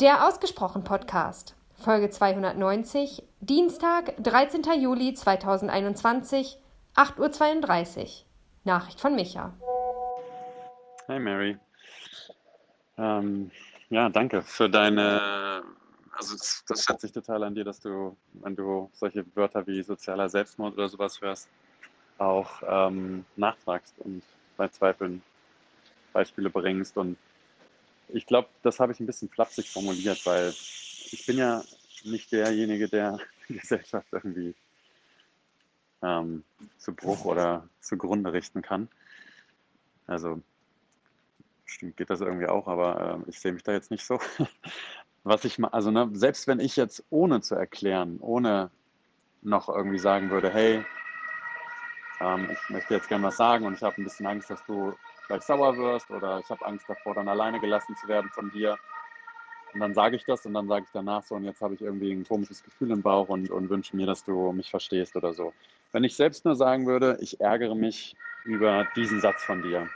Der Ausgesprochen Podcast, Folge 290, Dienstag, 13. Juli 2021, 8.32 Uhr. Nachricht von Micha. Hi Mary. Ähm, ja, danke für deine, also das, das schätze ich total an dir, dass du, wenn du solche Wörter wie sozialer Selbstmord oder sowas hörst, auch ähm, nachfragst und bei Zweifeln Beispiele bringst und ich glaube, das habe ich ein bisschen flapsig formuliert, weil ich bin ja nicht derjenige, der die Gesellschaft irgendwie ähm, zu Bruch oder zugrunde richten kann. Also stimmt, geht das irgendwie auch, aber äh, ich sehe mich da jetzt nicht so. Was ich mal, also ne, selbst wenn ich jetzt ohne zu erklären, ohne noch irgendwie sagen würde, hey, ähm, ich möchte jetzt gerne was sagen und ich habe ein bisschen Angst, dass du gleich sauer wirst oder ich habe Angst davor, dann alleine gelassen zu werden von dir. Und dann sage ich das und dann sage ich danach so, und jetzt habe ich irgendwie ein komisches Gefühl im Bauch und, und wünsche mir, dass du mich verstehst oder so. Wenn ich selbst nur sagen würde, ich ärgere mich über diesen Satz von dir.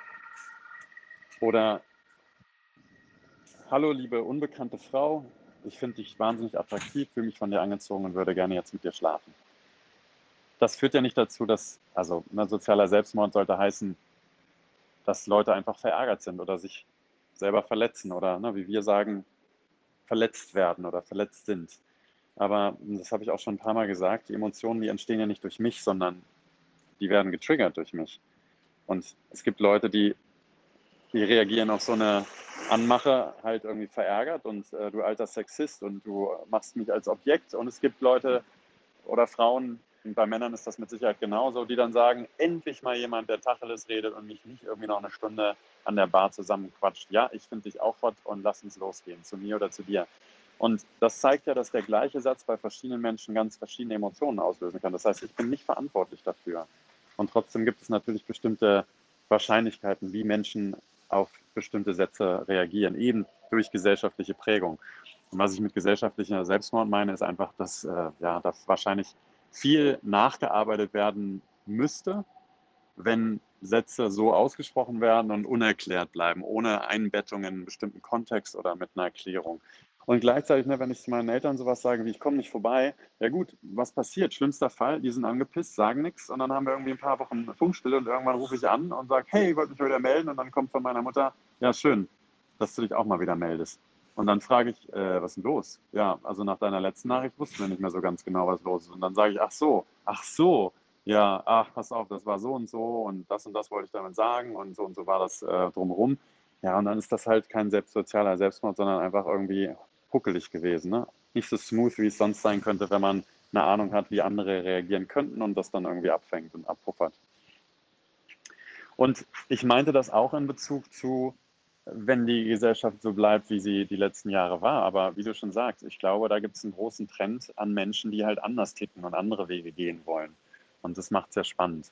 Oder, hallo liebe unbekannte Frau, ich finde dich wahnsinnig attraktiv, fühle mich von dir angezogen und würde gerne jetzt mit dir schlafen. Das führt ja nicht dazu, dass, also ne, sozialer Selbstmord sollte heißen, dass Leute einfach verärgert sind oder sich selber verletzen oder, ne, wie wir sagen, verletzt werden oder verletzt sind. Aber das habe ich auch schon ein paar Mal gesagt, die Emotionen, die entstehen ja nicht durch mich, sondern die werden getriggert durch mich. Und es gibt Leute, die, die reagieren auf so eine Anmache halt irgendwie verärgert und äh, du alter Sexist und du machst mich als Objekt. Und es gibt Leute oder Frauen, und bei Männern ist das mit Sicherheit genauso, die dann sagen, endlich mal jemand, der Tacheles redet und mich nicht irgendwie noch eine Stunde an der Bar zusammenquatscht. Ja, ich finde dich auch hot und lass uns losgehen, zu mir oder zu dir. Und das zeigt ja, dass der gleiche Satz bei verschiedenen Menschen ganz verschiedene Emotionen auslösen kann. Das heißt, ich bin nicht verantwortlich dafür. Und trotzdem gibt es natürlich bestimmte Wahrscheinlichkeiten, wie Menschen auf bestimmte Sätze reagieren, eben durch gesellschaftliche Prägung. Und was ich mit gesellschaftlicher Selbstmord meine, ist einfach, dass äh, ja, das wahrscheinlich viel nachgearbeitet werden müsste, wenn Sätze so ausgesprochen werden und unerklärt bleiben, ohne Einbettung in einen bestimmten Kontext oder mit einer Erklärung. Und gleichzeitig, ne, wenn ich zu meinen Eltern sowas sage wie, ich komme nicht vorbei, ja gut, was passiert? Schlimmster Fall, die sind angepisst, sagen nichts und dann haben wir irgendwie ein paar Wochen Funkstille und irgendwann rufe ich an und sage, hey, ich wollte mich wieder melden und dann kommt von meiner Mutter, ja schön, dass du dich auch mal wieder meldest. Und dann frage ich, äh, was ist denn los? Ja, also nach deiner letzten Nachricht wussten wir nicht mehr so ganz genau, was los ist. Und dann sage ich, ach so, ach so, ja, ach, pass auf, das war so und so und das und das wollte ich damit sagen und so und so war das äh, drumherum. Ja, und dann ist das halt kein selbstsozialer Selbstmord, sondern einfach irgendwie huckelig gewesen. Ne? Nicht so smooth, wie es sonst sein könnte, wenn man eine Ahnung hat, wie andere reagieren könnten und das dann irgendwie abfängt und abpuffert. Und ich meinte das auch in Bezug zu wenn die Gesellschaft so bleibt, wie sie die letzten Jahre war. Aber wie du schon sagst, ich glaube, da gibt es einen großen Trend an Menschen, die halt anders ticken und andere Wege gehen wollen. Und das macht es sehr spannend.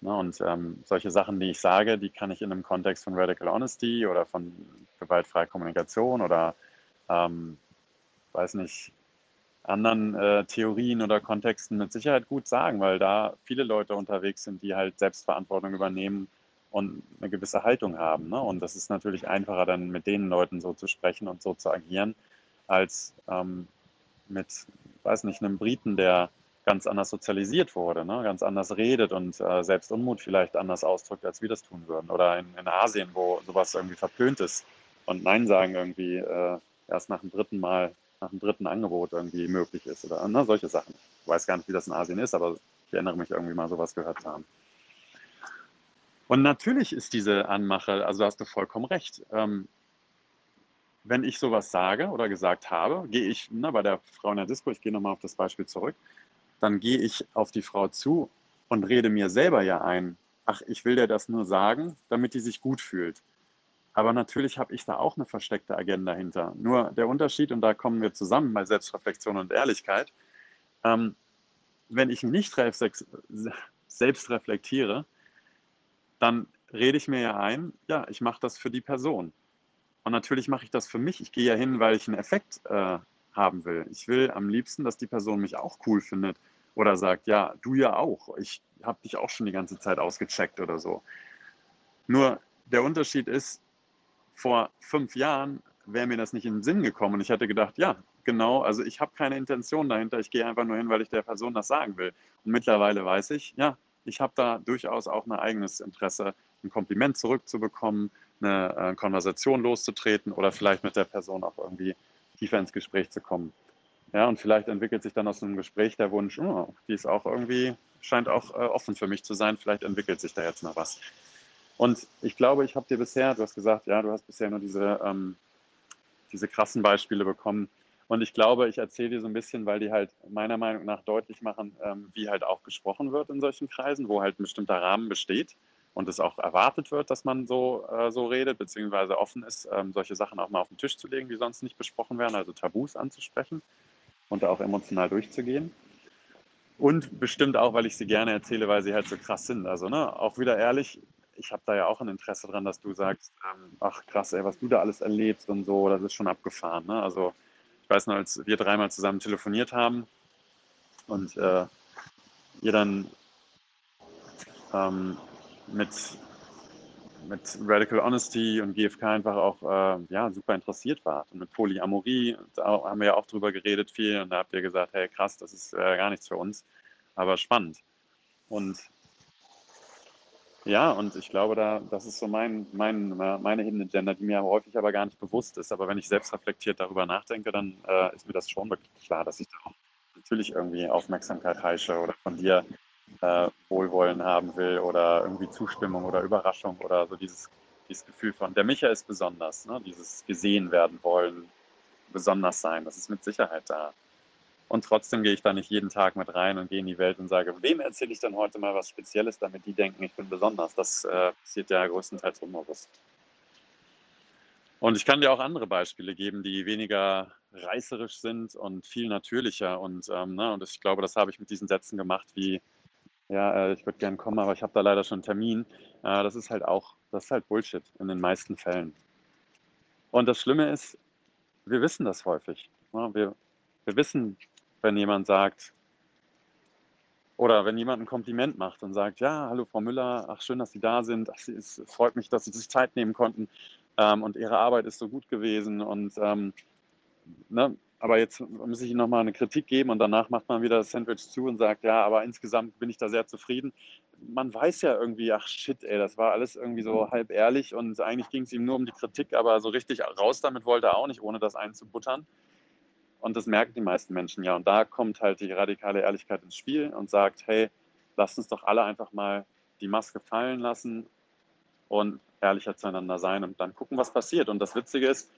Ne? Und ähm, solche Sachen, die ich sage, die kann ich in einem Kontext von Radical Honesty oder von gewaltfreier Kommunikation oder, ähm, weiß nicht, anderen äh, Theorien oder Kontexten mit Sicherheit gut sagen, weil da viele Leute unterwegs sind, die halt Selbstverantwortung übernehmen und eine gewisse Haltung haben. Ne? Und das ist natürlich einfacher, dann mit den Leuten so zu sprechen und so zu agieren, als ähm, mit, weiß nicht, einem Briten, der ganz anders sozialisiert wurde, ne? ganz anders redet und äh, selbst Unmut vielleicht anders ausdrückt, als wir das tun würden. Oder in, in Asien, wo sowas irgendwie verpönt ist und Nein sagen irgendwie äh, erst nach dem dritten Mal, nach dem dritten Angebot irgendwie möglich ist oder ne? solche Sachen. Ich weiß gar nicht, wie das in Asien ist, aber ich erinnere mich irgendwie mal sowas gehört zu haben. Und natürlich ist diese Anmache, also hast du vollkommen recht. Ähm, wenn ich sowas sage oder gesagt habe, gehe ich na, bei der Frau in der Disco, ich gehe nochmal auf das Beispiel zurück, dann gehe ich auf die Frau zu und rede mir selber ja ein, ach, ich will dir das nur sagen, damit die sich gut fühlt. Aber natürlich habe ich da auch eine versteckte Agenda hinter. Nur der Unterschied, und da kommen wir zusammen bei Selbstreflexion und Ehrlichkeit, ähm, wenn ich nicht selbst reflektiere, dann rede ich mir ja ein, ja, ich mache das für die Person. Und natürlich mache ich das für mich. Ich gehe ja hin, weil ich einen Effekt äh, haben will. Ich will am liebsten, dass die Person mich auch cool findet oder sagt, ja, du ja auch. Ich habe dich auch schon die ganze Zeit ausgecheckt oder so. Nur der Unterschied ist, vor fünf Jahren wäre mir das nicht in den Sinn gekommen. Und ich hätte gedacht, ja, genau, also ich habe keine Intention dahinter. Ich gehe einfach nur hin, weil ich der Person das sagen will. Und mittlerweile weiß ich, ja, ich habe da durchaus auch ein eigenes Interesse, ein Kompliment zurückzubekommen, eine äh, Konversation loszutreten oder vielleicht mit der Person auch irgendwie tiefer ins Gespräch zu kommen. Ja, und vielleicht entwickelt sich dann aus einem Gespräch der Wunsch, oh, die ist auch irgendwie, scheint auch äh, offen für mich zu sein, vielleicht entwickelt sich da jetzt noch was. Und ich glaube, ich habe dir bisher, du hast gesagt, ja, du hast bisher nur diese, ähm, diese krassen Beispiele bekommen. Und ich glaube, ich erzähle dir so ein bisschen, weil die halt meiner Meinung nach deutlich machen, ähm, wie halt auch gesprochen wird in solchen Kreisen, wo halt ein bestimmter Rahmen besteht und es auch erwartet wird, dass man so, äh, so redet, beziehungsweise offen ist, ähm, solche Sachen auch mal auf den Tisch zu legen, die sonst nicht besprochen werden, also Tabus anzusprechen und da auch emotional durchzugehen. Und bestimmt auch, weil ich sie gerne erzähle, weil sie halt so krass sind. Also, ne, auch wieder ehrlich, ich habe da ja auch ein Interesse dran, dass du sagst, ähm, ach krass, ey, was du da alles erlebst und so, das ist schon abgefahren. Ne? Also, ich weiß noch, als wir dreimal zusammen telefoniert haben und äh, ihr dann ähm, mit mit Radical Honesty und GFK einfach auch äh, ja, super interessiert wart. Und mit Polyamorie, da haben wir ja auch drüber geredet viel und da habt ihr gesagt, hey krass, das ist äh, gar nichts für uns, aber spannend. Und ja, und ich glaube, da, das ist so mein, mein, meine Hidden Agenda, die mir häufig aber gar nicht bewusst ist. Aber wenn ich selbst reflektiert darüber nachdenke, dann äh, ist mir das schon wirklich klar, dass ich da auch natürlich irgendwie Aufmerksamkeit heische oder von dir äh, Wohlwollen haben will oder irgendwie Zustimmung oder Überraschung oder so dieses, dieses Gefühl von, der Micha ist besonders, ne? dieses gesehen werden wollen, besonders sein, das ist mit Sicherheit da. Und trotzdem gehe ich da nicht jeden Tag mit rein und gehe in die Welt und sage, wem erzähle ich denn heute mal was Spezielles, damit die denken, ich bin besonders. Das äh, passiert ja größtenteils unbewusst. Und ich kann dir auch andere Beispiele geben, die weniger reißerisch sind und viel natürlicher. Und, ähm, ne, und ich glaube, das habe ich mit diesen Sätzen gemacht, wie ja, äh, ich würde gerne kommen, aber ich habe da leider schon einen Termin. Äh, das ist halt auch, das ist halt Bullshit in den meisten Fällen. Und das Schlimme ist, wir wissen das häufig. Ja, wir, wir wissen, wenn jemand sagt, oder wenn jemand ein Kompliment macht und sagt, ja, hallo Frau Müller, ach schön, dass Sie da sind, ach, es freut mich, dass Sie sich Zeit nehmen konnten ähm, und Ihre Arbeit ist so gut gewesen und ähm, ne, aber jetzt muss ich Ihnen nochmal eine Kritik geben und danach macht man wieder das Sandwich zu und sagt, ja, aber insgesamt bin ich da sehr zufrieden. Man weiß ja irgendwie, ach shit, ey, das war alles irgendwie so halb ehrlich und eigentlich ging es ihm nur um die Kritik, aber so richtig raus damit wollte er auch nicht, ohne das einzubuttern. Und das merken die meisten Menschen ja. Und da kommt halt die radikale Ehrlichkeit ins Spiel und sagt, hey, lasst uns doch alle einfach mal die Maske fallen lassen und ehrlicher zueinander sein und dann gucken, was passiert. Und das Witzige ist,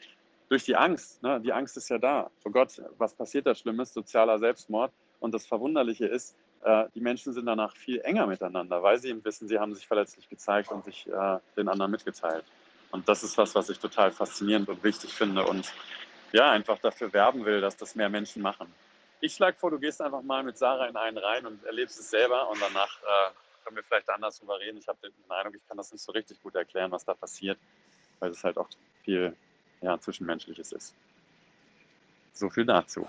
durch die Angst. Ne? Die Angst ist ja da. Oh Gott, was passiert da Schlimmes? Sozialer Selbstmord. Und das Verwunderliche ist, äh, die Menschen sind danach viel enger miteinander, weil sie eben wissen, sie haben sich verletzlich gezeigt und sich äh, den anderen mitgeteilt. Und das ist was, was ich total faszinierend und wichtig finde und ja, einfach dafür werben will, dass das mehr Menschen machen. Ich schlage vor, du gehst einfach mal mit Sarah in einen rein und erlebst es selber und danach äh, können wir vielleicht anders drüber reden. Ich habe den Eindruck, ich kann das nicht so richtig gut erklären, was da passiert, weil es halt auch viel ja, Zwischenmenschliches ist. So viel dazu.